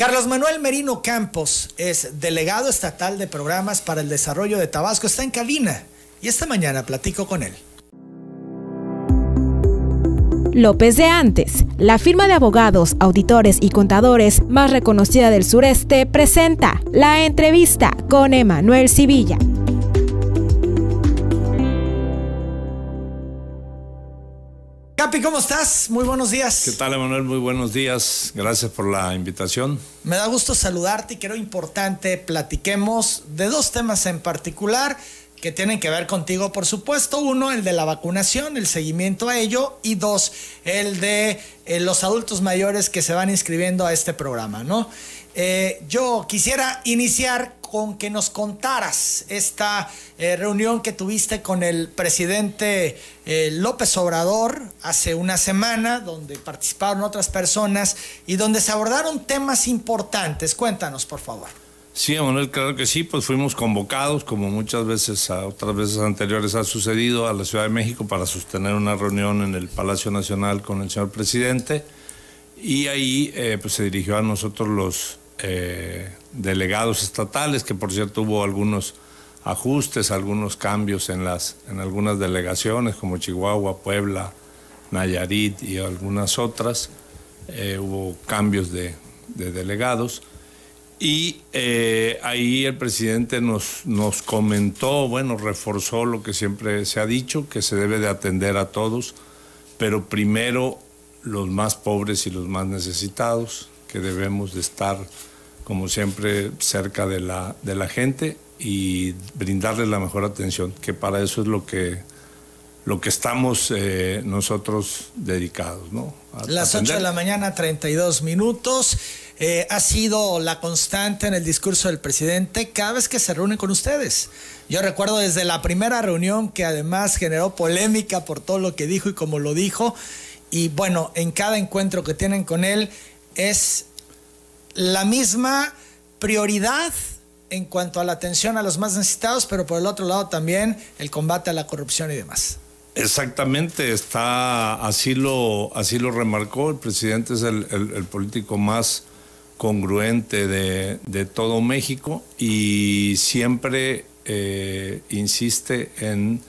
Carlos Manuel Merino Campos es delegado estatal de programas para el desarrollo de Tabasco. Está en cabina y esta mañana platico con él. López de Antes, la firma de abogados, auditores y contadores más reconocida del sureste, presenta la entrevista con Emanuel Civilla. Capi, ¿cómo estás? Muy buenos días. ¿Qué tal, Emanuel? Muy buenos días. Gracias por la invitación. Me da gusto saludarte y creo importante platiquemos de dos temas en particular que tienen que ver contigo, por supuesto. Uno, el de la vacunación, el seguimiento a ello. Y dos, el de eh, los adultos mayores que se van inscribiendo a este programa, ¿no? Eh, yo quisiera iniciar con que nos contaras esta eh, reunión que tuviste con el presidente eh, López Obrador hace una semana, donde participaron otras personas y donde se abordaron temas importantes. Cuéntanos, por favor. Sí, Manuel, claro que sí, pues fuimos convocados, como muchas veces, otras veces anteriores ha sucedido, a la Ciudad de México para sostener una reunión en el Palacio Nacional con el señor presidente y ahí eh, pues se dirigió a nosotros los delegados estatales, que por cierto hubo algunos ajustes, algunos cambios en, las, en algunas delegaciones como Chihuahua, Puebla, Nayarit y algunas otras. Eh, hubo cambios de, delegados. Y eh, ahí el presidente nos, nos comentó, bueno, reforzó lo que siempre se ha dicho, que se debe de atender a todos, pero primero los más pobres y los más necesitados, que debemos de estar como siempre, cerca de la, de la gente y brindarles la mejor atención, que para eso es lo que, lo que estamos eh, nosotros dedicados. ¿no? Las 8 de la mañana, 32 minutos. Eh, ha sido la constante en el discurso del presidente cada vez que se reúne con ustedes. Yo recuerdo desde la primera reunión que además generó polémica por todo lo que dijo y como lo dijo. Y bueno, en cada encuentro que tienen con él es la misma prioridad en cuanto a la atención a los más necesitados, pero por el otro lado también el combate a la corrupción y demás. Exactamente, está así lo así lo remarcó el presidente es el, político más congruente de, todo México y siempre eh, insiste en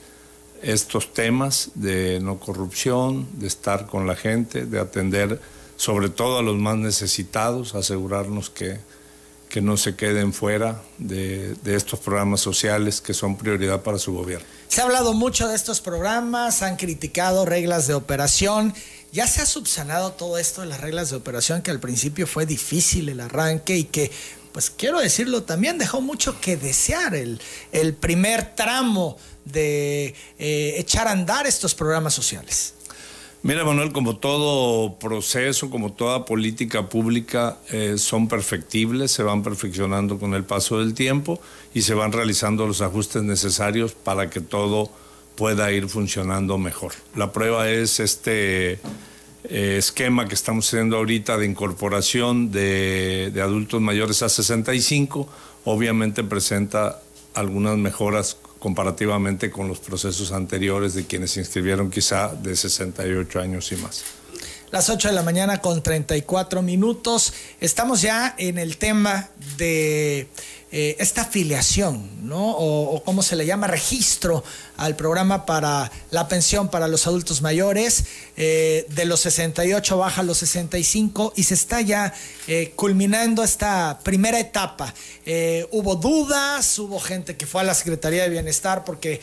estos temas de no corrupción, de estar con la gente, de atender sobre todo a los más necesitados, asegurarnos que, que no se queden fuera de, estos programas sociales que son prioridad para su gobierno. Se ha hablado mucho de estos programas, han criticado reglas de operación. Ya se ha subsanado todo esto de las reglas de operación, que al principio fue difícil el arranque y que, pues quiero decirlo también, dejó mucho que desear el, el primer tramo de eh, echar a andar estos programas sociales. Mira, Manuel, como todo proceso, como toda política pública, eh, son perfectibles, se van perfeccionando con el paso del tiempo y se van realizando los ajustes necesarios para que todo pueda ir funcionando mejor. La prueba es este eh, esquema que estamos haciendo ahorita de incorporación de, de adultos mayores a 65, obviamente presenta algunas mejoras comparativamente con los procesos anteriores de quienes se inscribieron quizá de 68 años y más. Las 8 de la mañana con 34 minutos. Estamos ya en el tema de eh, esta afiliación, ¿no? O, cómo se le llama, registro al programa para la pensión para los adultos mayores. Eh, de los 68 baja a los 65 y se está ya eh, culminando esta primera etapa. hubo dudas, hubo gente que fue a la Secretaría de Bienestar porque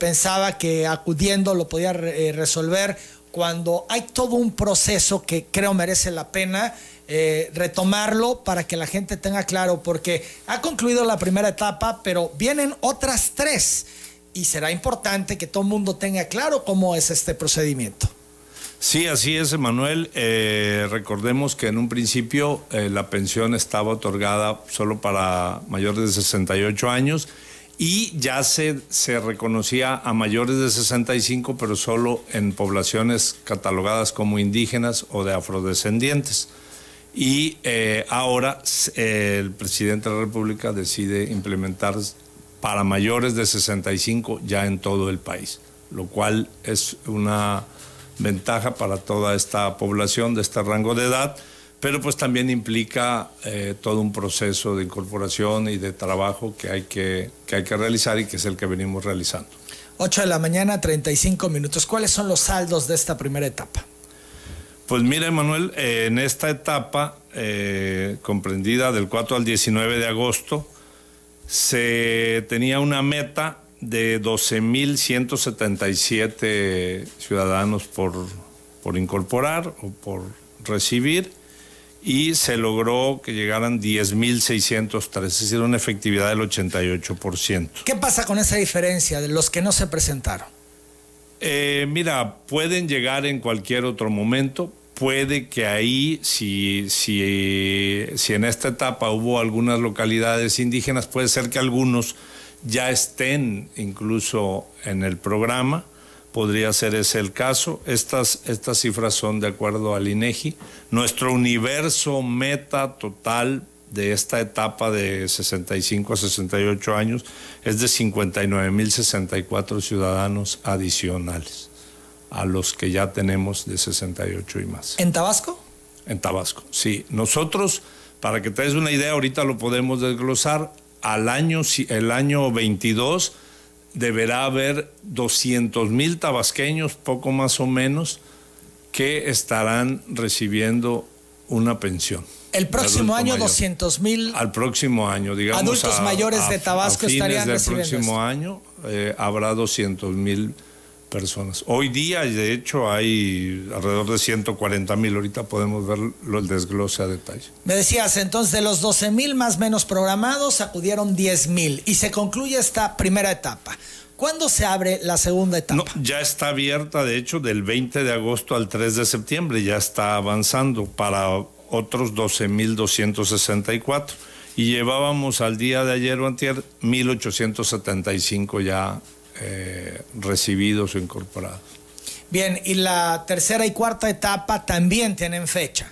pensaba que acudiendo lo podía resolver cuando hay todo un proceso que creo merece la pena eh, retomarlo para que la gente tenga claro, porque ha concluido la primera etapa, pero vienen otras tres y será importante que todo el mundo tenga claro cómo es este procedimiento. Sí, así es, Emanuel. Eh, recordemos que en un principio eh, la pensión estaba otorgada solo para mayores de 68 años y ya se, se reconocía a mayores de 65, pero solo en poblaciones catalogadas como indígenas o de afrodescendientes. Y eh, ahora el presidente de la República decide implementar para mayores de 65 ya en todo el país, lo cual es una ventaja para toda esta población de este rango de edad, pero pues también implica eh, todo un proceso de incorporación y de trabajo que hay que, que hay que realizar y que es el que venimos realizando. 8 de la mañana, 35 minutos. ¿Cuáles son los saldos de esta primera etapa? Pues mira, Emanuel, eh, en esta etapa eh, comprendida del 4 al 19 de agosto, se tenía una meta de 12.177 ciudadanos por, por incorporar o por recibir y se logró que llegaran 10.603, es decir, una efectividad del 88%. ¿Qué pasa con esa diferencia de los que no se presentaron? Eh, mira, pueden llegar en cualquier otro momento. Puede que ahí, si, si, si en esta etapa hubo algunas localidades indígenas, puede ser que algunos ya estén incluso en el programa podría ser ese el caso. Estas, estas cifras son de acuerdo al INEGI. Nuestro universo meta total de esta etapa de 65 a 68 años es de 59.064 ciudadanos adicionales a los que ya tenemos de 68 y más. ¿En Tabasco? En Tabasco, sí. Nosotros, para que te des una idea, ahorita lo podemos desglosar, al año, el año 22 deberá haber 200 mil tabasqueños, poco más o menos, que estarán recibiendo una pensión. El próximo año 200 mil. Al próximo año, digamos. Adultos mayores de Tabasco estarían del recibiendo. El próximo año eh, habrá 200 mil personas. Hoy día, de hecho, hay alrededor de 140 mil. Ahorita podemos ver el desglose a detalle. Me decías, entonces, de los 12 mil más menos programados, acudieron 10 mil y se concluye esta primera etapa. ¿Cuándo se abre la segunda etapa? No, ya está abierta, de hecho, del 20 de agosto al 3 de septiembre, ya está avanzando para otros 12.264 y llevábamos al día de ayer o antier 1.875 ya eh, recibidos o incorporados. Bien, y la tercera y cuarta etapa también tienen fecha.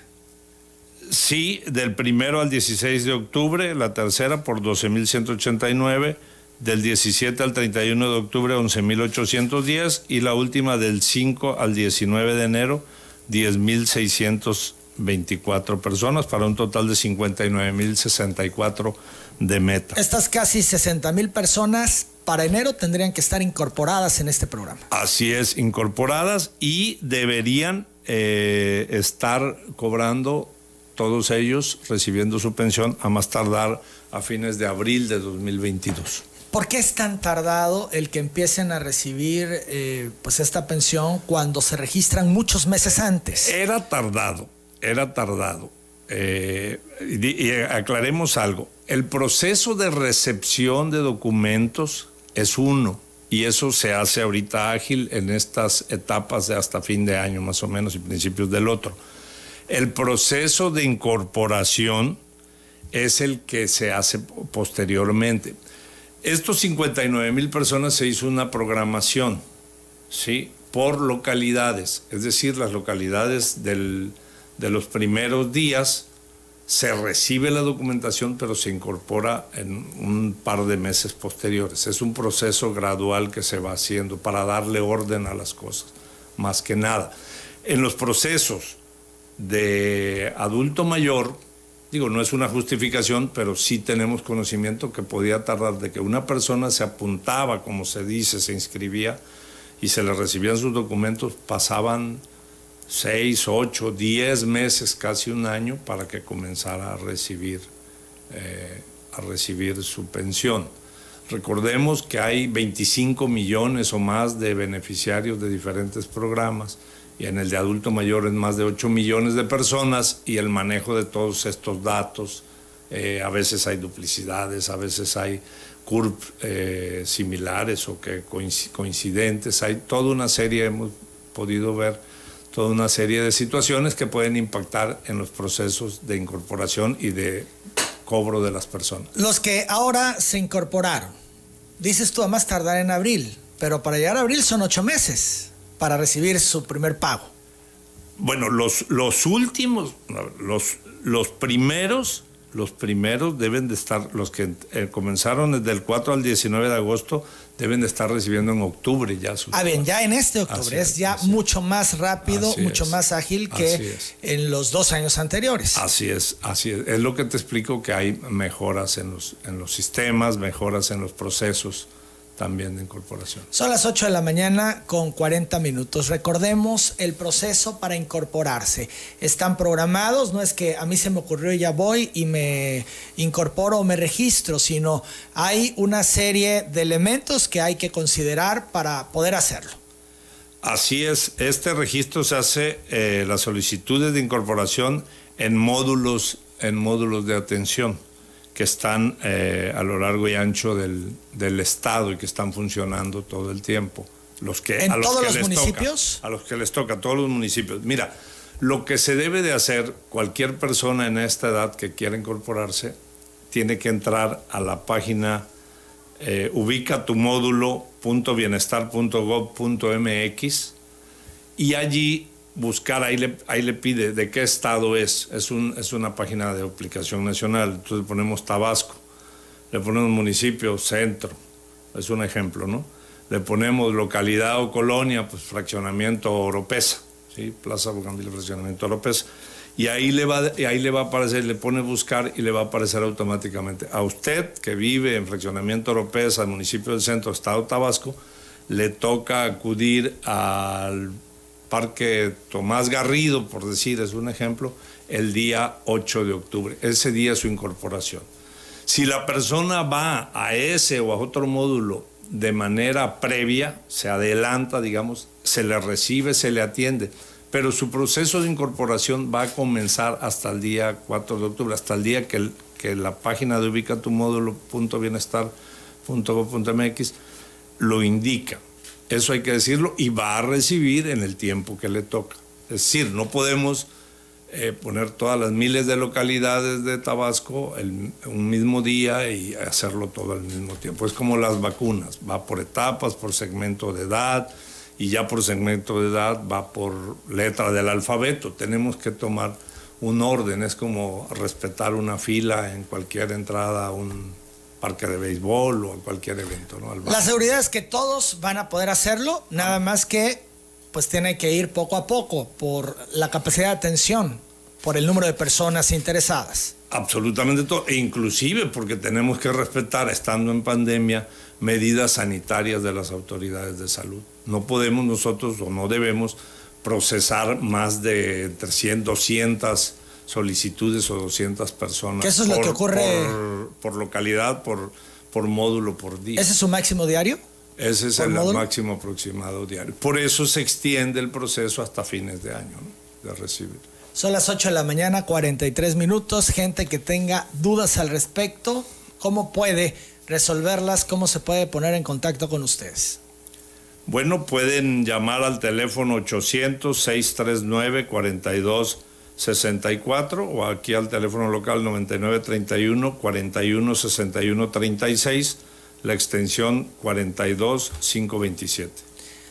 Sí, del primero al 16 de octubre, la tercera por 12.189, del 17 al 31 de octubre 11.810 y la última del 5 al 19 de enero 10.624 personas para un total de 59.064 de meta. Estas casi 60.000 personas para enero tendrían que estar incorporadas en este programa. Así es, incorporadas y deberían eh, estar cobrando todos ellos, recibiendo su pensión a más tardar a fines de abril de 2022. ¿Por qué es tan tardado el que empiecen a recibir eh, pues esta pensión cuando se registran muchos meses antes? Era tardado, era tardado. Eh, y, y aclaremos algo, el proceso de recepción de documentos es uno y eso se hace ahorita ágil en estas etapas de hasta fin de año más o menos y principios del otro. El proceso de incorporación es el que se hace posteriormente. Estos 59 mil personas se hizo una programación, ¿sí? Por localidades, es decir, las localidades del, de los primeros días se recibe la documentación, pero se incorpora en un par de meses posteriores. Es un proceso gradual que se va haciendo para darle orden a las cosas, más que nada. En los procesos de adulto mayor, digo, no es una justificación, pero sí tenemos conocimiento que podía tardar de que una persona se apuntaba, como se dice, se inscribía y se le recibían sus documentos, pasaban seis, ocho, diez meses, casi un año, para que comenzara a recibir, eh, a recibir su pensión. Recordemos que hay 25 millones o más de beneficiarios de diferentes programas y en el de adulto mayor es más de 8 millones de personas y el manejo de todos estos datos, eh, a veces hay duplicidades, a veces hay CURP eh, similares o que coincidentes, hay toda una serie, hemos podido ver toda una serie de situaciones que pueden impactar en los procesos de incorporación y de cobro de las personas. Los que ahora se incorporaron, dices tú a más tardar en abril, pero para llegar a abril son ocho meses para recibir su primer pago. Bueno, los, los últimos, los, los primeros los primeros deben de estar, los que eh, comenzaron desde el 4 al 19 de agosto, deben de estar recibiendo en octubre ya sus. Ah, bien, ya en este octubre es, ya mucho más rápido, mucho más ágil que en los dos años anteriores. Así es, así es. Es lo que te explico que hay mejoras en los, en los sistemas, mejoras en los procesos también de incorporación. Son las 8 de la mañana con 40 minutos. Recordemos el proceso para incorporarse. Están programados, no es que a mí se me ocurrió y ya voy y me incorporo o me registro, sino hay una serie de elementos que hay que considerar para poder hacerlo. Así es, este registro se hace, eh, las solicitudes de incorporación en módulos, en módulos de atención que están eh, a lo largo y ancho del, del, estado y que están funcionando todo el tiempo. Los que, ¿En a los todos los municipios? a los que les toca, a todos los municipios. Mira, lo que se debe de hacer cualquier persona en esta edad que quiera incorporarse, tiene que entrar a la página eh, ubica tu módulo.bienestar.gov.mx y allí buscar, ahí le, ahí le pide de qué estado es. Es, un, es una página de aplicación nacional. Entonces ponemos Tabasco, le ponemos municipio, centro, es un ejemplo, ¿no? Le ponemos localidad o colonia, pues fraccionamiento Oropesa, ¿sí? Plaza Bugambil, fraccionamiento Oropesa. Y ahí le, va, y ahí le va a aparecer, le pone buscar y le va a aparecer automáticamente. A usted que vive en fraccionamiento Oropesa, municipio del centro, estado Tabasco, le toca acudir al Parque Tomás Garrido, por decir, es un ejemplo, el día 8 de octubre. Ese día su incorporación. Si la persona va a ese o a otro módulo de manera previa, se adelanta, digamos, se le recibe, se le atiende, pero su proceso de incorporación va a comenzar hasta el día 4 de octubre, hasta el día que, la página de ubica tu lo indica. Eso hay que decirlo y va a recibir en el tiempo que le toca. Es decir, no podemos eh, poner todas las miles de localidades de Tabasco el, un mismo día y hacerlo todo al mismo tiempo. Es como las vacunas, va por etapas, por segmento de edad y ya por segmento de edad va por letra del alfabeto. Tenemos que tomar un orden, es como respetar una fila en cualquier entrada a un parque de béisbol o a cualquier evento. ¿no? La seguridad es que todos van a poder hacerlo, nada más que pues tiene que ir poco a poco por la capacidad de atención, por el número de personas interesadas. Absolutamente todo, e inclusive porque tenemos que respetar, estando en pandemia, medidas sanitarias de las autoridades de salud. No podemos nosotros o no debemos procesar más de 300, 200 solicitudes o 200 personas. eso es por, lo que ocurre. Por, localidad, por, por módulo, por día. ¿Ese es su máximo diario? Ese es el máximo aproximado diario. Por eso se extiende el proceso hasta fines de año de recibir. Son las 8 de la mañana, 43 minutos. Gente que tenga dudas al respecto, ¿cómo puede resolverlas? ¿Cómo se puede poner en contacto con ustedes? Bueno, pueden llamar al teléfono 800-639-42 64 o aquí al teléfono local 9931 41 61 36, la extensión 42 527.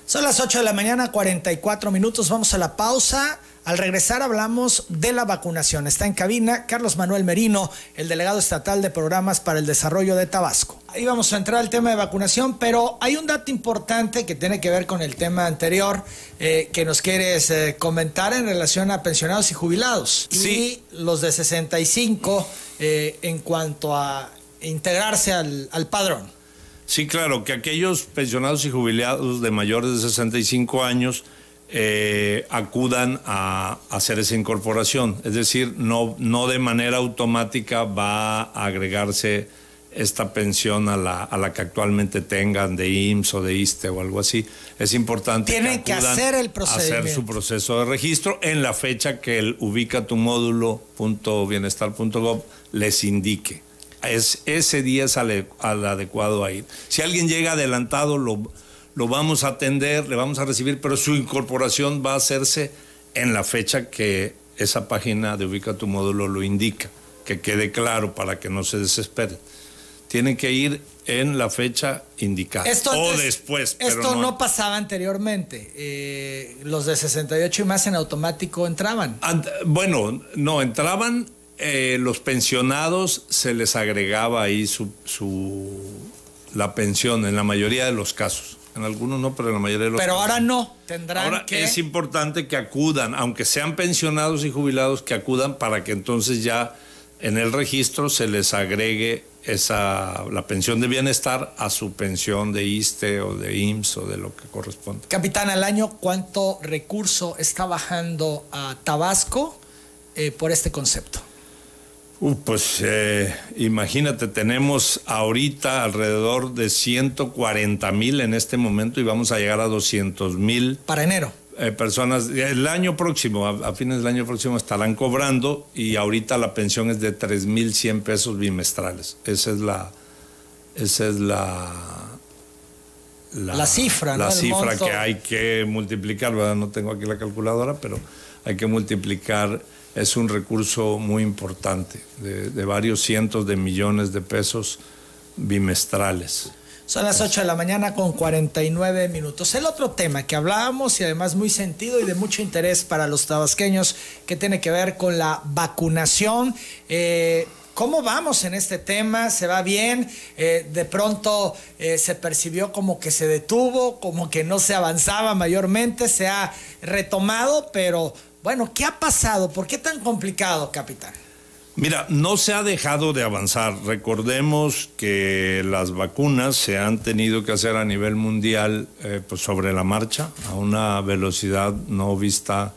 Son las 8 de la mañana, 44 minutos. Vamos a la pausa. Al regresar hablamos de la vacunación. Está en cabina Carlos Manuel Merino, el delegado estatal de programas para el desarrollo de Tabasco. Ahí vamos a entrar al tema de vacunación, pero hay un dato importante que tiene que ver con el tema anterior eh, que nos quieres eh, comentar en relación a pensionados y jubilados. Sí. Y los de 65 eh, en cuanto a integrarse al, al padrón. Sí, claro, que aquellos pensionados y jubilados de mayores de 65 años eh, acudan a, hacer esa incorporación. Es decir, no, no de manera automática va a agregarse esta pensión a la, a la que actualmente tengan de IMSS o de ISTE o algo así. Es importante Tienen que, hacer el hacer su proceso de registro en la fecha que el ubica tu módulo.bienestar.gov les indique. Es, ese día es al, al adecuado a ir. Si alguien llega adelantado, lo lo vamos a atender, le vamos a recibir, pero su incorporación va a hacerse en la fecha que esa página de Ubica tu módulo lo indica, que quede claro para que no se desesperen. Tienen que ir en la fecha indicada o después. esto no, pasaba anteriormente. Eh, los de 68 y más en automático entraban. bueno, no, entraban eh, los pensionados se les agregaba ahí su, la pensión en la mayoría de los casos. En algunos no, pero en la mayoría de los pero casos. Ahora no, tendrán ahora que... Es importante que acudan, aunque sean pensionados y jubilados, que acudan para que entonces ya en el registro se les agregue esa, la pensión de bienestar a su pensión de ISTE o de IMSS o de lo que corresponde. Capitán, al año, ¿cuánto recurso está bajando a Tabasco eh, por este concepto? Uh, pues eh, imagínate, tenemos ahorita alrededor de 140 mil en este momento y vamos a llegar a 200 mil. Para enero. Eh, personas, el año próximo, a, fines del año próximo estarán cobrando y ahorita la pensión es de 3.100 pesos bimestrales. Esa es la, esa es la, la, cifra, la cifra que hay que multiplicar, ¿verdad? No tengo aquí la calculadora, pero hay que multiplicar es un recurso muy importante, de, varios cientos de millones de pesos bimestrales. Son las 8 de la mañana con 49 minutos. El otro tema que hablábamos y además muy sentido y de mucho interés para los tabasqueños que tiene que ver con la vacunación. Eh, ¿Cómo vamos en este tema? ¿Se va bien? Eh, de pronto eh, se percibió como que se detuvo, como que no se avanzaba mayormente, se ha retomado, pero bueno, ¿qué ha pasado? ¿Por qué tan complicado, capitán? Mira, no se ha dejado de avanzar. Recordemos que las vacunas se han tenido que hacer a nivel mundial eh, pues sobre la marcha, a una velocidad no vista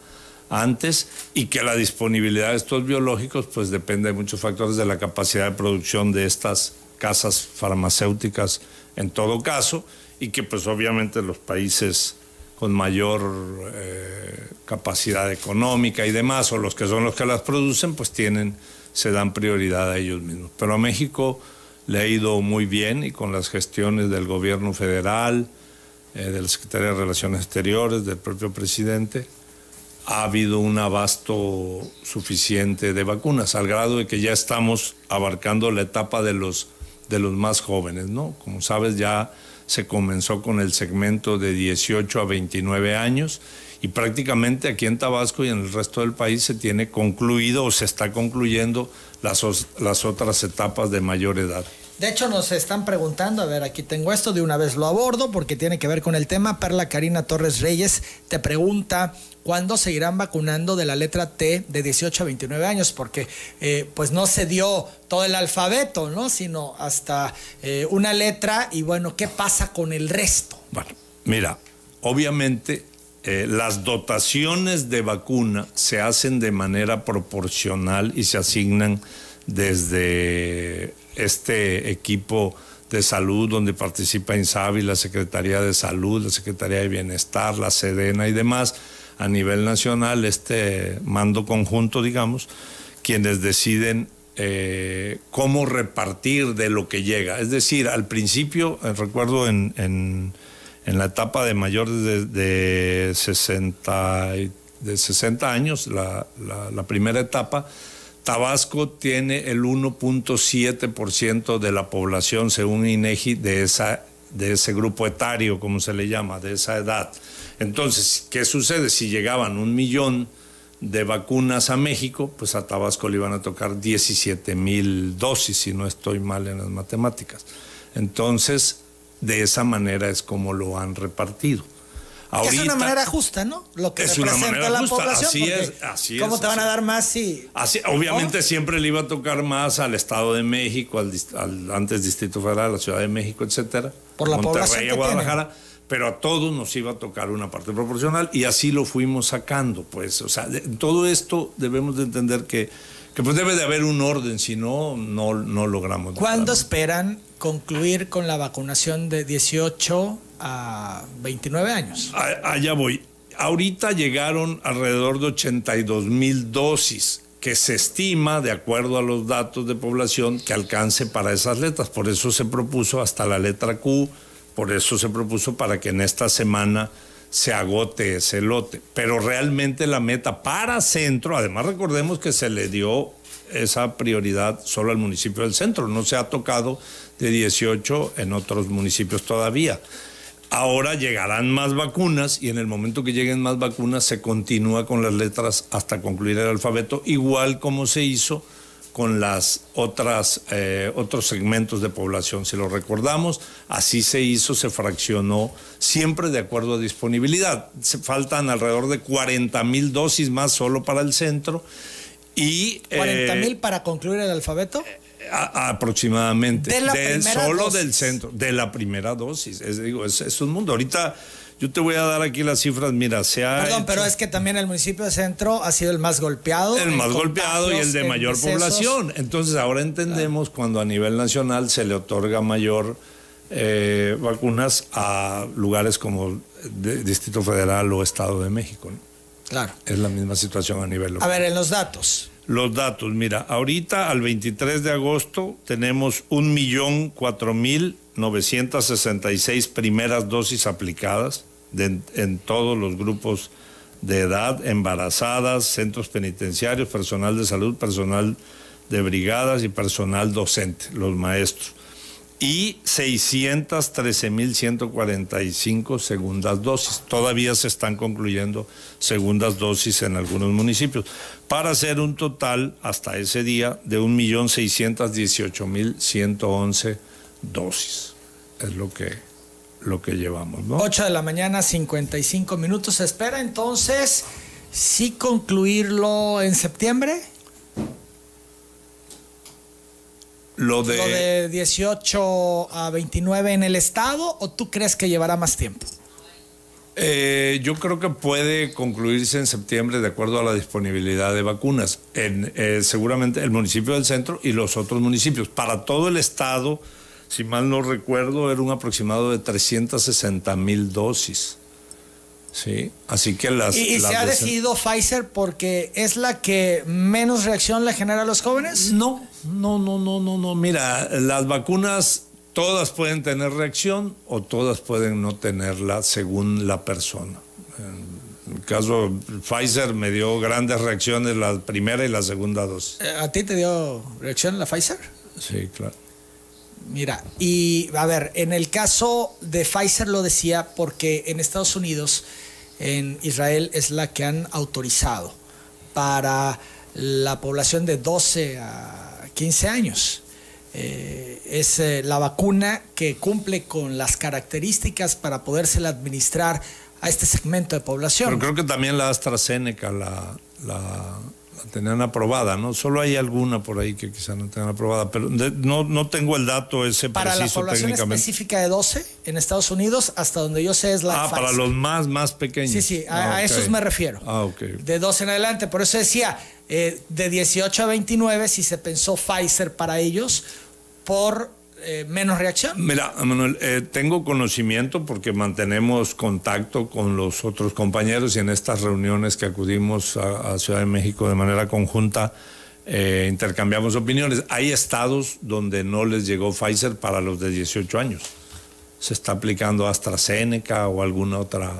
antes, y que la disponibilidad de estos biológicos pues depende de muchos factores de la capacidad de producción de estas casas farmacéuticas en todo caso, y que pues obviamente los países con mayor eh, capacidad económica y demás, o los que son los que las producen, pues tienen, se dan prioridad a ellos mismos. Pero a México le ha ido muy bien y con las gestiones del gobierno federal, eh, de la de Relaciones Exteriores, del propio presidente, ha habido un abasto suficiente de vacunas, al grado de que ya estamos abarcando la etapa de los, de los más jóvenes, ¿no? Como sabes, ya se comenzó con el segmento de 18 a 29 años y prácticamente aquí en Tabasco y en el resto del país se tiene concluido o se está concluyendo las, las otras etapas de mayor edad. De hecho, nos están preguntando, a ver, aquí tengo esto, de una vez lo abordo porque tiene que ver con el tema. Perla Karina Torres Reyes te pregunta cuándo seguirán vacunando de la letra T de 18 a 29 años, porque eh, pues no se dio todo el alfabeto, ¿no? Sino hasta eh, una letra y bueno, ¿qué pasa con el resto? Bueno, mira, obviamente eh, las dotaciones de vacuna se hacen de manera proporcional y se asignan desde este equipo de salud donde participa INSABI, la Secretaría de Salud, la Secretaría de Bienestar, la Sedena y demás, a nivel nacional, este mando conjunto, digamos, quienes deciden eh, cómo repartir de lo que llega. Es decir, al principio, eh, recuerdo en, en, la etapa de mayores de, 60, de 60 años, la, la primera etapa, Tabasco tiene el 1.7% de la población, según INEGI, de, esa, de ese grupo etario, como se le llama, de esa edad. Entonces, ¿qué sucede? Si llegaban un millón de vacunas a México, pues a Tabasco le iban a tocar 17 mil dosis, si no estoy mal en las matemáticas. Entonces, de esa manera es como lo han repartido es una manera justa, ¿no? Lo que representa la población. Así es, así ¿Cómo te van a dar más si.? Así, obviamente siempre le iba a tocar más al Estado de México, al, antes Distrito Federal, a la Ciudad de México, etcétera. Por la Monterrey, población. Guadalajara. Pero a todos nos iba a tocar una parte proporcional y así lo fuimos sacando, pues. O sea, todo esto debemos de entender que, que pues debe de haber un orden, si no, no, no logramos. ¿Cuándo esperan concluir con la vacunación de 18 a 29 años. Allá voy. Ahorita llegaron alrededor de 82 mil dosis que se estima, de acuerdo a los datos de población, que alcance para esas letras. Por eso se propuso hasta la letra Q, por eso se propuso para que en esta semana se agote ese lote. Pero realmente la meta para centro, además recordemos que se le dio esa prioridad solo al municipio del centro, no se ha tocado de 18 en otros municipios todavía. Ahora llegarán más vacunas y en el momento que lleguen más vacunas se continúa con las letras hasta concluir el alfabeto, igual como se hizo con las otras eh, otros segmentos de población. Si lo recordamos, así se hizo, se fraccionó, siempre de acuerdo a disponibilidad. Se faltan alrededor de 40 mil dosis más solo para el centro y 40 mil para concluir el alfabeto. aproximadamente. De solo del centro, de la primera dosis. Es, digo, es, es un mundo. Ahorita yo te voy a dar aquí las cifras. Mira, se ha. Perdón, pero es que también el municipio de Centro ha sido el más golpeado. El más golpeado y el de mayor población. Entonces, ahora entendemos cuando a nivel nacional se le otorga mayor eh, vacunas a lugares como Distrito Federal o Estado de México. Claro. Es la misma situación a nivel local. A ver, en los datos. Los datos, mira, ahorita al 23 de agosto tenemos un millón cuatro mil 966 primeras dosis aplicadas en todos los grupos de edad, embarazadas, centros penitenciarios, personal de salud, personal de brigadas y personal docente, los maestros. Y 613.145 segundas dosis. Todavía se están concluyendo segundas dosis en algunos municipios, para hacer un total hasta ese día de 1.618.111 dosis. Es lo que, lo que llevamos, ¿no? 8 de la mañana, 55 minutos. ¿Se espera entonces sí concluirlo en septiembre? Lo de... ¿Lo de 18 a 29 en el estado o tú crees que llevará más tiempo? Eh, yo creo que puede concluirse en septiembre de acuerdo a la disponibilidad de vacunas. En, eh, seguramente el municipio del centro y los otros municipios. Para todo el estado, si mal no recuerdo, era un aproximado de 360 mil dosis. Sí, así que las... ¿Y, se ha decidido Pfizer porque es la que menos reacción le genera a los jóvenes? No, no, no, no, no, no. Mira, las vacunas todas pueden tener reacción o todas pueden no tenerla según la persona. En el caso Pfizer me dio grandes reacciones la primera y la segunda dosis. Eh, ¿A ti te dio reacción la Pfizer? Sí, claro. Mira, y a ver, en el caso de Pfizer lo decía porque en Estados Unidos, en Israel es la que han autorizado para la población de 12 a 15 años. Eh, es eh, la vacuna que cumple con las características para podérsela administrar a este segmento de población. Pero creo que también la AstraZeneca la, la, tenían aprobada, ¿no? Solo hay alguna por ahí que quizá no tengan aprobada, pero no, no tengo el dato ese para preciso la población específica de 12 en Estados Unidos, hasta donde yo sé es la Ah, para los más, más pequeños. Sí, sí, a, ah, esos me refiero. Ah, ok. De 12 en adelante, por eso decía, eh, de 18 a 29, si se pensó Pfizer para ellos, por eh, menos reacción? Mira, Manuel, eh, tengo conocimiento porque mantenemos contacto con los otros compañeros y en estas reuniones que acudimos a, Ciudad de México de manera conjunta eh, intercambiamos opiniones. Hay estados donde no les llegó Pfizer para los de 18 años. Se está aplicando AstraZeneca o alguna otra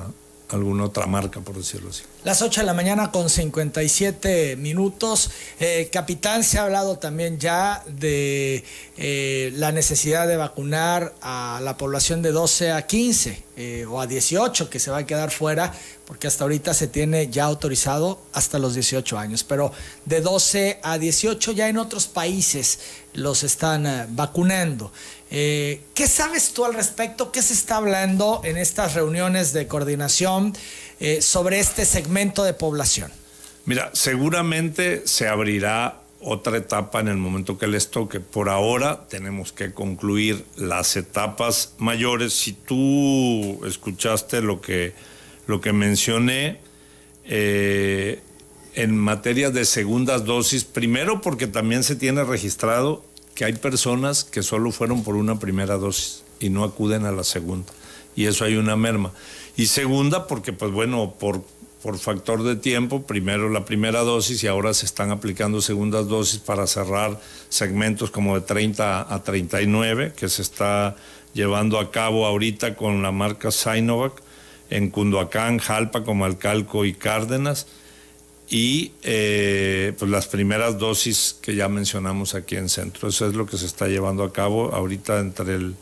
alguna otra marca, por decirlo así. Las 8 de la mañana con 57 minutos. Eh, capitán, se ha hablado también ya de eh, la necesidad de vacunar a la población de 12 a 15 eh, o a 18 que se va a quedar fuera, porque hasta ahorita se tiene ya autorizado hasta los 18 años, pero de 12 a 18 ya en otros países los están vacunando. Eh, ¿Qué sabes tú al respecto? ¿Qué se está hablando en estas reuniones de coordinación eh, sobre este segmento de población? Mira, seguramente se abrirá otra etapa en el momento que les toque. Por ahora tenemos que concluir las etapas mayores. Si tú escuchaste lo que, lo que mencioné, eh, en materia de segundas dosis, primero porque también se tiene registrado que hay personas que solo fueron por una primera dosis y no acuden a la segunda. Y eso hay una merma. Y segunda, porque pues bueno, por, por factor de tiempo, primero la primera dosis y ahora se están aplicando segundas dosis para cerrar segmentos como de 30 a 39, que se está llevando a cabo ahorita con la marca Sinovac en Cunduacán, Jalpa, Comalcalco y Cárdenas y eh, pues las primeras dosis que ya mencionamos aquí en centro. Eso es lo que se está llevando a cabo ahorita entre el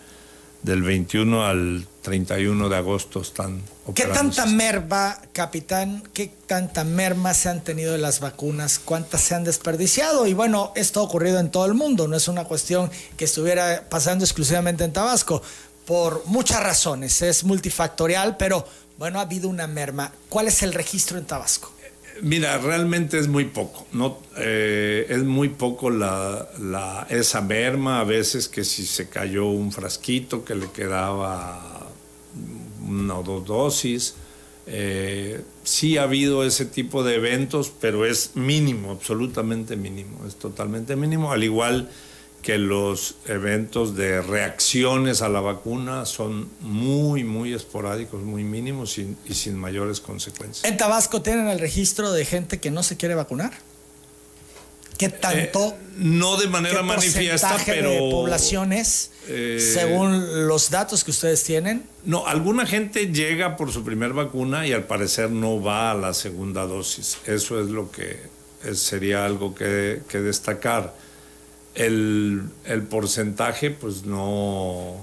del 21 al 31 de agosto están ¿Qué tanta merma, capitán, qué tanta merma se han tenido de las vacunas? ¿Cuántas se han desperdiciado? Y bueno, esto ha ocurrido en todo el mundo, no es una cuestión que estuviera pasando exclusivamente en Tabasco, por muchas razones, es multifactorial, pero bueno, ha habido una merma. ¿Cuál es el registro en Tabasco? Mira, realmente es muy poco, ¿no? Eh, es muy poco la, esa merma, a veces que si se cayó un frasquito que le quedaba una o dos dosis. Eh, sí ha habido ese tipo de eventos, pero es mínimo, absolutamente mínimo, es totalmente mínimo, al igual que los eventos de reacciones a la vacuna son muy, muy esporádicos, muy mínimos y, sin mayores consecuencias. ¿En Tabasco tienen el registro de gente que no se quiere vacunar? ¿Qué tanto? Eh, no de manera manifiesta, pero. de poblaciones, eh, según los datos que ustedes tienen? No, alguna gente llega por su primer vacuna y al parecer no va a la segunda dosis. Eso es lo que sería algo que, que destacar el, porcentaje, pues no.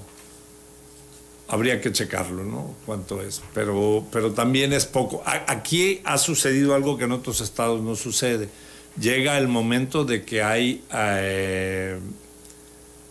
Habría que checarlo, ¿no? Cuánto es. Pero, pero también es poco. Aquí ha sucedido algo que en otros estados no sucede. Llega el momento de que hay. Eh,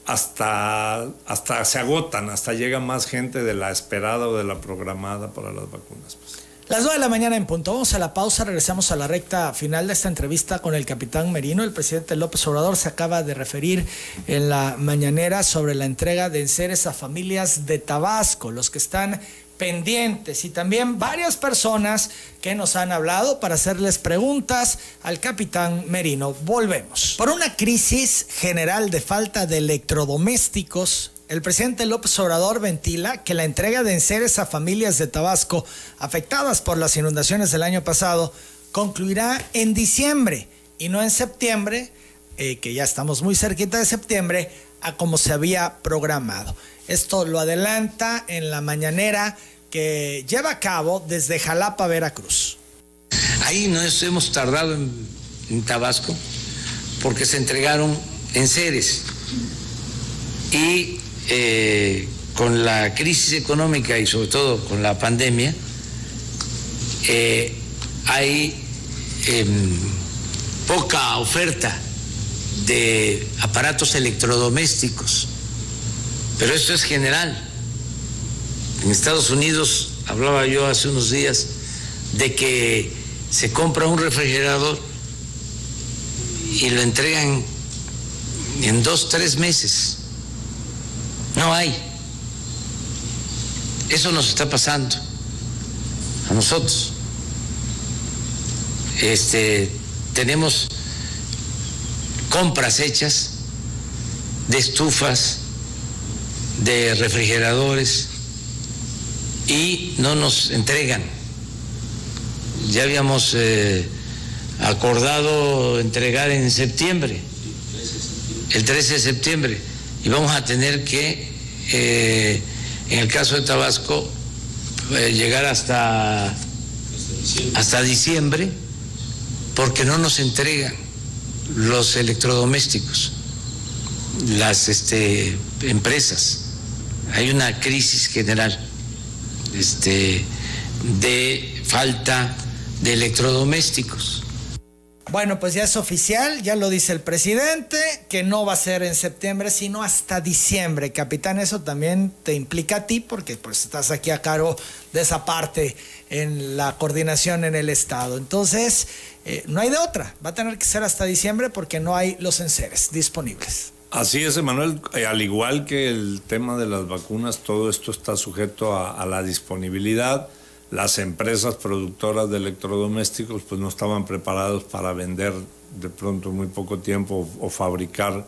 hasta, hasta se agotan, hasta llega más gente de la esperada o de la programada para las vacunas. Pues. Las 9 de la mañana en punto. Vamos a la pausa, regresamos a la recta final de esta entrevista con el capitán Merino. El presidente López Obrador se acaba de referir en la mañanera sobre la entrega de enseres a familias de Tabasco, los que están pendientes y también varias personas que nos han hablado para hacerles preguntas al capitán Merino. Volvemos. Por una crisis general de falta de electrodomésticos, el presidente López Obrador ventila que la entrega de enseres a familias de Tabasco afectadas por las inundaciones del año pasado concluirá en diciembre y no en septiembre, eh, que ya estamos muy cerquita de septiembre, a como se había programado. Esto lo adelanta en la mañanera que lleva a cabo desde Jalapa, Veracruz. Ahí no hemos tardado en, en Tabasco porque se entregaron enseres y eh, con la crisis económica y sobre todo con la pandemia, eh, hay em, poca oferta de aparatos electrodomésticos, pero esto es general. En Estados Unidos, hablaba yo hace unos días, de que se compra un refrigerador y lo entregan en dos, tres meses. No hay. Eso nos está pasando a nosotros. Este, tenemos compras hechas de estufas, de refrigeradores y no nos entregan. Ya habíamos eh, acordado entregar en septiembre, el 13 de septiembre y vamos a tener que, eh, en el caso de Tabasco, eh, llegar hasta, hasta diciembre porque no nos entregan los electrodomésticos, las este, empresas. Hay una crisis general este, de falta de electrodomésticos. Bueno, pues ya es oficial, ya lo dice el presidente, que no va a ser en septiembre, sino hasta diciembre. Capitán, eso también te implica a ti, porque pues estás aquí a cargo de esa parte en la coordinación en el Estado. Entonces, eh, no hay de otra, va a tener que ser hasta diciembre porque no hay los enseres disponibles. Así es, Emanuel. Eh, al igual que el tema de las vacunas, todo esto está sujeto a la disponibilidad las empresas productoras de electrodomésticos pues no estaban preparados para vender de pronto muy poco tiempo o, fabricar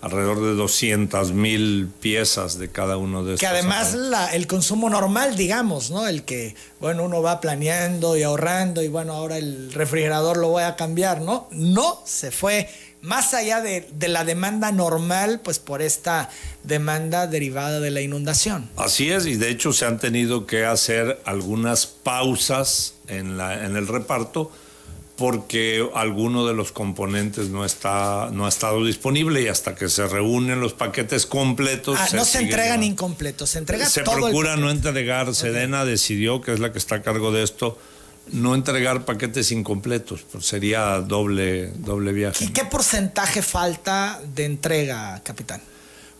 alrededor de 200 mil piezas de cada uno de estos. Que además la, el consumo normal, digamos, ¿no? El que, bueno, uno va planeando y ahorrando y bueno, ahora el refrigerador lo voy a cambiar, ¿no? No, se fue más allá de, la demanda normal, pues por esta demanda derivada de la inundación. Así es, y de hecho se han tenido que hacer algunas pausas en, la, en el reparto porque alguno de los componentes no está no ha estado disponible y hasta que se reúnen los paquetes completos ah, no se entregan incompletos se entrega se procura no entregar Sedena decidió que es la que está a cargo de esto no entregar paquetes incompletos pues sería doble doble viaje y qué porcentaje falta de entrega capitán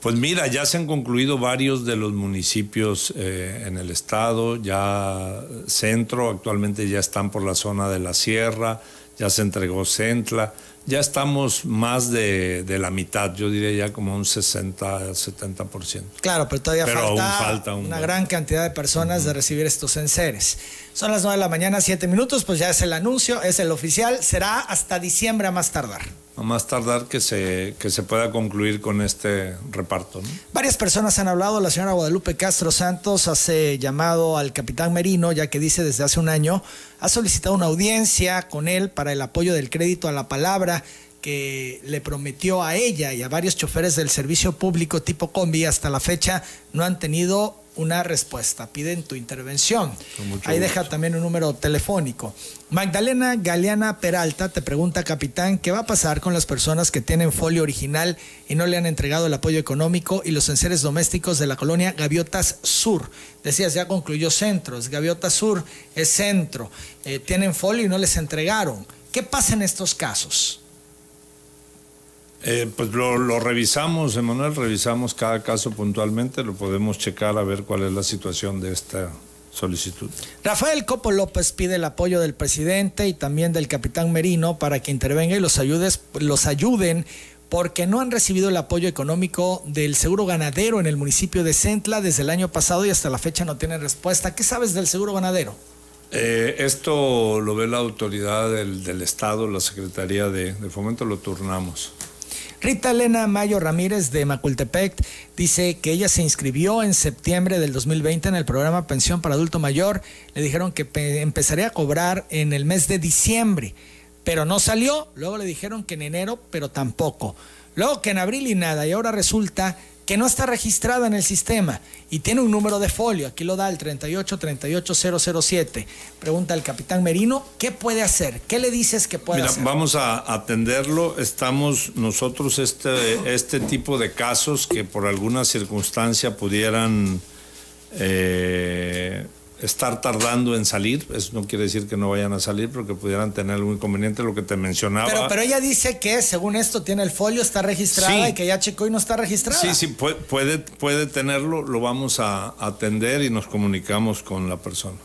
pues mira, ya se han concluido varios de los municipios eh, en el estado, ya centro, actualmente ya están por la zona de la sierra, ya se entregó Centla, ya estamos más de, la mitad, yo diría ya como un 60, 70%. Claro, pero todavía falta, una gran cantidad de personas de recibir estos enseres. Son las 9 de la mañana, 7 minutos, pues ya es el anuncio, es el oficial, será hasta diciembre a más tardar a más tardar que se, que se pueda concluir con este reparto. Varias personas han hablado, la señora Guadalupe Castro Santos hace llamado al capitán Merino, ya que dice desde hace un año, ha solicitado una audiencia con él para el apoyo del crédito a la palabra que le prometió a ella y a varios choferes del servicio público tipo combi hasta la fecha no han tenido una respuesta. Piden tu intervención. Ahí deja también un número telefónico. Magdalena Galeana Peralta te pregunta, capitán, ¿qué va a pasar con las personas que tienen folio original y no le han entregado el apoyo económico y los enseres domésticos de la colonia Gaviotas Sur? Decías, ya concluyó centros. Gaviotas Sur es centro. Eh, tienen folio y no les entregaron. ¿Qué pasa en estos casos? Eh, pues lo, revisamos, Emanuel, revisamos cada caso puntualmente, lo podemos checar a ver cuál es la situación de esta solicitud. Rafael Copo López pide el apoyo del presidente y también del capitán Merino para que intervenga y los, ayudes, los ayuden porque no han recibido el apoyo económico del seguro ganadero en el municipio de Centla desde el año pasado y hasta la fecha no tienen respuesta. ¿Qué sabes del seguro ganadero? Eh, esto lo ve la autoridad del, Estado, la Secretaría de Fomento, lo turnamos. Rita Elena Mayo Ramírez de Macultepec dice que ella se inscribió en septiembre del 2020 en el programa Pensión para Adulto Mayor. Le dijeron que empezaría a cobrar en el mes de diciembre, pero no salió. Luego le dijeron que en enero, pero tampoco. Luego que en abril y nada. Y ahora resulta que no está registrada en el sistema y tiene un número de folio, aquí lo da el 3838007. Pregunta el capitán Merino, ¿qué puede hacer? ¿Qué le dices que puede hacer? Vamos a atenderlo. Estamos nosotros este, este tipo de casos que por alguna circunstancia pudieran eh, estar tardando en salir. Eso no quiere decir que no vayan a salir, porque pudieran tener algún inconveniente, lo que te mencionaba. Pero, pero ella dice que según esto tiene el folio, está registrada y que ya checó y no está registrada. Sí, sí, puede, puede, tenerlo, lo vamos a atender y nos comunicamos con la persona.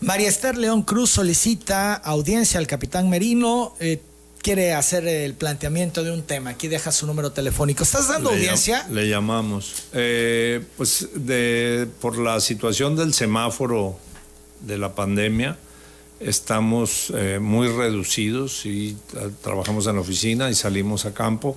María Esther León Cruz solicita audiencia al capitán Merino. Eh, quiere hacer el planteamiento de un tema. Aquí deja su número telefónico. ¿Estás dando audiencia? le llamamos. Eh, pues de, por la situación del semáforo de la pandemia, estamos eh, muy reducidos y trabajamos en la oficina y salimos a campo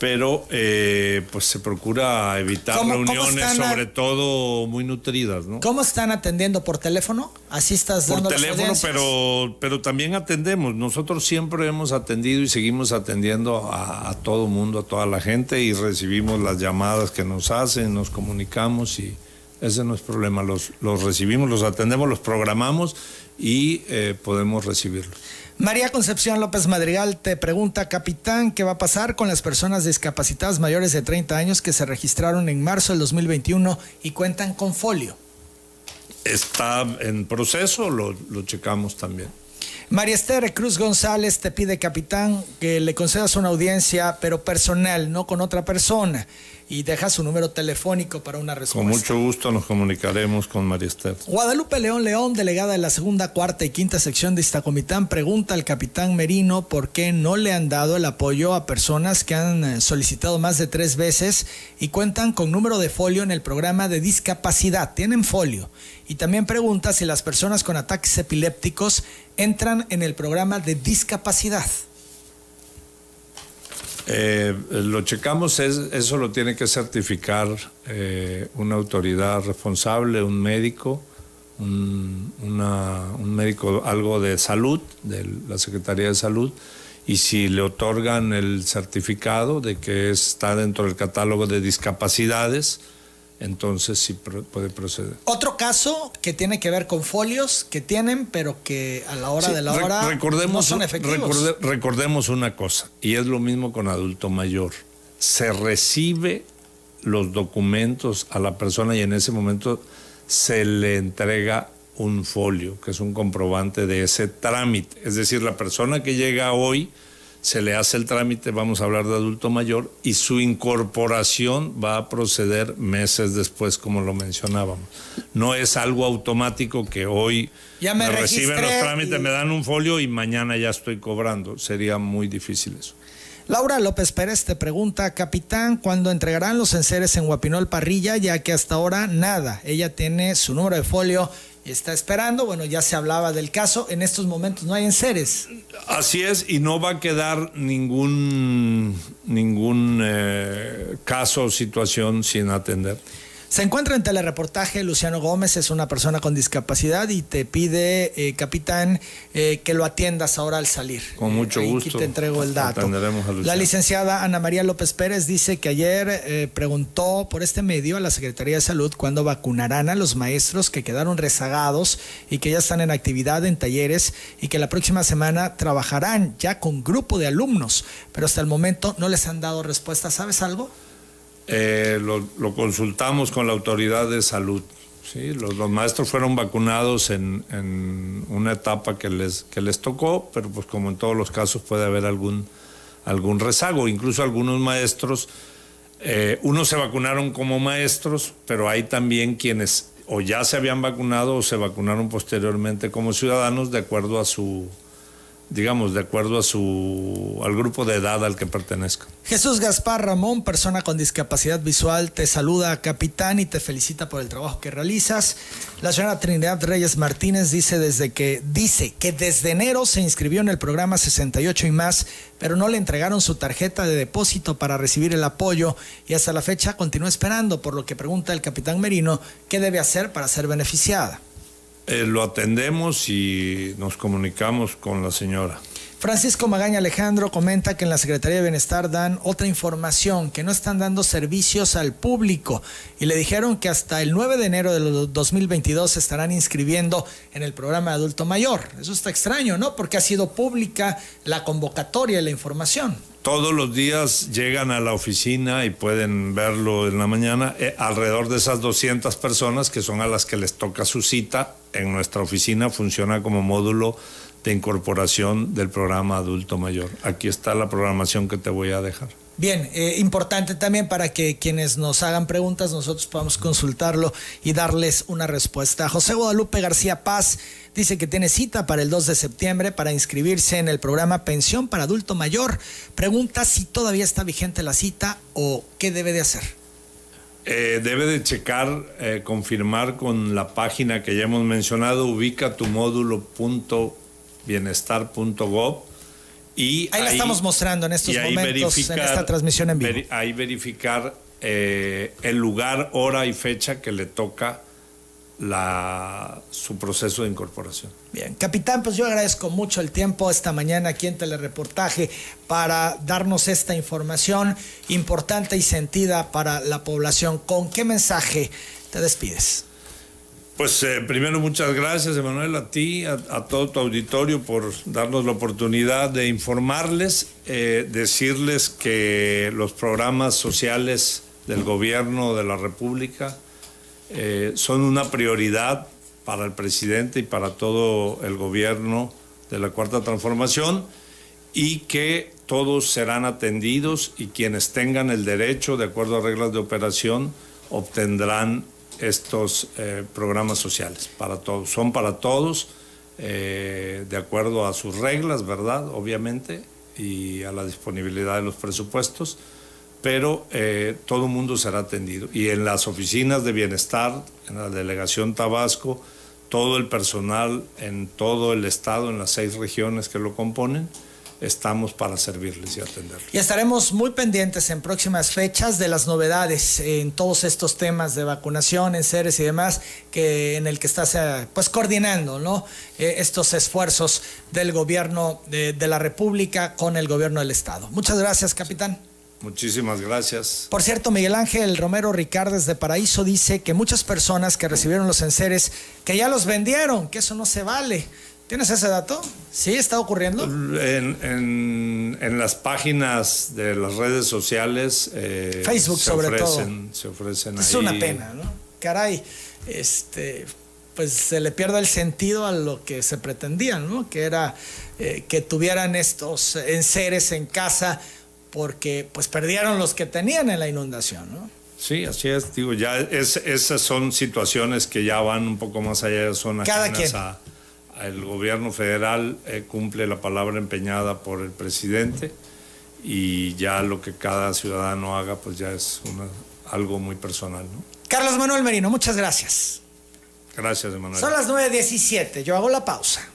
pero eh, pues se procura evitar reuniones, sobre todo muy nutridas, ¿no? ¿Cómo están atendiendo por teléfono? Así estás dando Por teléfono, pero, pero también atendemos. Nosotros siempre hemos atendido y seguimos atendiendo a, todo mundo, a toda la gente y recibimos las llamadas que nos hacen, nos comunicamos y ese no es problema. Los, los recibimos, los atendemos, los programamos y eh, podemos recibirlos. María Concepción López Madrigal te pregunta, capitán, ¿qué va a pasar con las personas discapacitadas mayores de 30 años que se registraron en marzo del 2021 y cuentan con folio? Está en proceso, lo, lo checamos también. María Esther Cruz González te pide, capitán, que le concedas una audiencia, pero personal, no con otra persona y deja su número telefónico para una respuesta. Con mucho gusto nos comunicaremos con María Esther. Guadalupe León León, delegada de la segunda, cuarta y quinta sección de Iztacomitán, pregunta al capitán Merino por qué no le han dado el apoyo a personas que han eh, solicitado más de tres veces y cuentan con número de folio en el programa de discapacidad. Tienen folio. Y también pregunta si las personas con ataques epilépticos entran en el programa de discapacidad. Eh, lo checamos, es, eso lo tiene que certificar eh, una autoridad responsable, un médico, un, médico, algo de salud, de la Secretaría de Salud, y si le otorgan el certificado de que está dentro del catálogo de discapacidades, entonces sí puede proceder. Otro caso que tiene que ver con folios que tienen, pero que a la hora de la hora recordemos, no son efectivos. recordemos una cosa, y es lo mismo con adulto mayor. Se recibe los documentos a la persona y en ese momento se le entrega un folio, que es un comprobante de ese trámite. Es decir, la persona que llega hoy se le hace el trámite, vamos a hablar de adulto mayor, y su incorporación va a proceder meses después, como lo mencionábamos. No es algo automático que hoy ya me, reciben los trámites, me dan un folio y mañana ya estoy cobrando. Sería muy difícil eso. Laura López Pérez te pregunta, capitán, ¿cuándo entregarán los enseres en Guapinol Parrilla? Ya que hasta ahora nada. Ella tiene su número de folio está esperando. Bueno, ya se hablaba del caso. En estos momentos no hay enseres. Así es, y no va a quedar ningún, ningún eh, caso o situación sin atender. Se encuentra en telereportaje Luciano Gómez, es una persona con discapacidad y te pide, eh, capitán, eh, que lo atiendas ahora al salir. Con mucho gusto. Aquí te entrego el dato. La licenciada Ana María López Pérez dice que ayer eh, preguntó por este medio a la Secretaría de Salud cuándo vacunarán a los maestros que quedaron rezagados y que ya están en actividad en talleres y que la próxima semana trabajarán ya con grupo de alumnos, pero hasta el momento no les han dado respuesta. ¿Sabes algo? Eh, lo, consultamos con la autoridad de salud. ¿sí? Los, maestros fueron vacunados en, una etapa que les, que les tocó, pero pues como en todos los casos puede haber algún, algún rezago. Incluso algunos maestros, eh, unos se vacunaron como maestros, pero hay también quienes o ya se habían vacunado o se vacunaron posteriormente como ciudadanos de acuerdo a su digamos, de acuerdo a su, al grupo de edad al que pertenezca. Jesús Gaspar Ramón, persona con discapacidad visual, te saluda, capitán, y te felicita por el trabajo que realizas. La señora Trinidad Reyes Martínez dice, desde que, dice que desde enero se inscribió en el programa 68 y más, pero no le entregaron su tarjeta de depósito para recibir el apoyo y hasta la fecha continúa esperando, por lo que pregunta el capitán Merino, ¿qué debe hacer para ser beneficiada? Eh, lo atendemos y nos comunicamos con la señora. Francisco Magaña Alejandro comenta que en la Secretaría de Bienestar dan otra información, que no están dando servicios al público y le dijeron que hasta el 9 de enero de 2022 se estarán inscribiendo en el programa de adulto mayor. Eso está extraño, ¿no? Porque ha sido pública la convocatoria y la información. Todos los días llegan a la oficina y pueden verlo en la mañana, eh, alrededor de esas 200 personas que son a las que les toca su cita en nuestra oficina, funciona como módulo de incorporación del programa adulto mayor. Aquí está la programación que te voy a dejar. Bien, eh, importante también para que quienes nos hagan preguntas nosotros podamos consultarlo y darles una respuesta. José Guadalupe García Paz dice que tiene cita para el 2 de septiembre para inscribirse en el programa Pensión para Adulto Mayor. Pregunta si todavía está vigente la cita o qué debe de hacer. Eh, debe de checar, eh, confirmar con la página que ya hemos mencionado, ubica tu módulo bienestar.gov y ahí, la estamos mostrando en estos momentos en esta transmisión en vivo. ahí verificar eh, el lugar, hora y fecha que le toca la, su proceso de incorporación. Bien, capitán, pues yo agradezco mucho el tiempo esta mañana aquí en Telereportaje para darnos esta información importante y sentida para la población. ¿Con qué mensaje te despides? Pues eh, primero muchas gracias, Emanuel, a ti, a, todo tu auditorio por darnos la oportunidad de informarles, eh, decirles que los programas sociales del gobierno de la República eh, son una prioridad para el presidente y para todo el gobierno de la Cuarta Transformación y que todos serán atendidos y quienes tengan el derecho, de acuerdo a reglas de operación, obtendrán estos eh, programas sociales para todos. Son para todos, eh, de acuerdo a sus reglas, ¿verdad? Obviamente, y a la disponibilidad de los presupuestos, pero eh, todo el mundo será atendido. Y en las oficinas de bienestar, en la delegación Tabasco, todo el personal en todo el estado, en las seis regiones que lo componen, estamos para servirles y atenderles. Y estaremos muy pendientes en próximas fechas de las novedades en todos estos temas de vacunación, en seres y demás, que en el que estás pues coordinando, ¿no? Eh, estos esfuerzos del gobierno de, de la República con el gobierno del Estado. Muchas gracias, capitán. Muchísimas gracias. Por cierto, Miguel Ángel Romero Ricardes de Paraíso dice que muchas personas que recibieron los enseres, que ya los vendieron, que eso no se vale. ¿Tienes ese dato? ¿Sí está ocurriendo? En, en, las páginas de las redes sociales. Eh, Facebook sobre ofrecen, todo. Se ofrecen Es una pena, ¿no? Caray, este, pues se le pierde el sentido a lo que se pretendía, ¿no? Que era eh, que tuvieran estos enseres en casa porque pues perdieron los que tenían en la inundación, ¿no? Sí, así es, digo, ya es, esas son situaciones que ya van un poco más allá, son Cada quien. a, el gobierno federal eh, cumple la palabra empeñada por el presidente y ya lo que cada ciudadano haga pues ya es una, algo muy personal, ¿no? Carlos Manuel Merino, muchas gracias. Gracias, Emanuel. Son las 9.17, yo hago la pausa.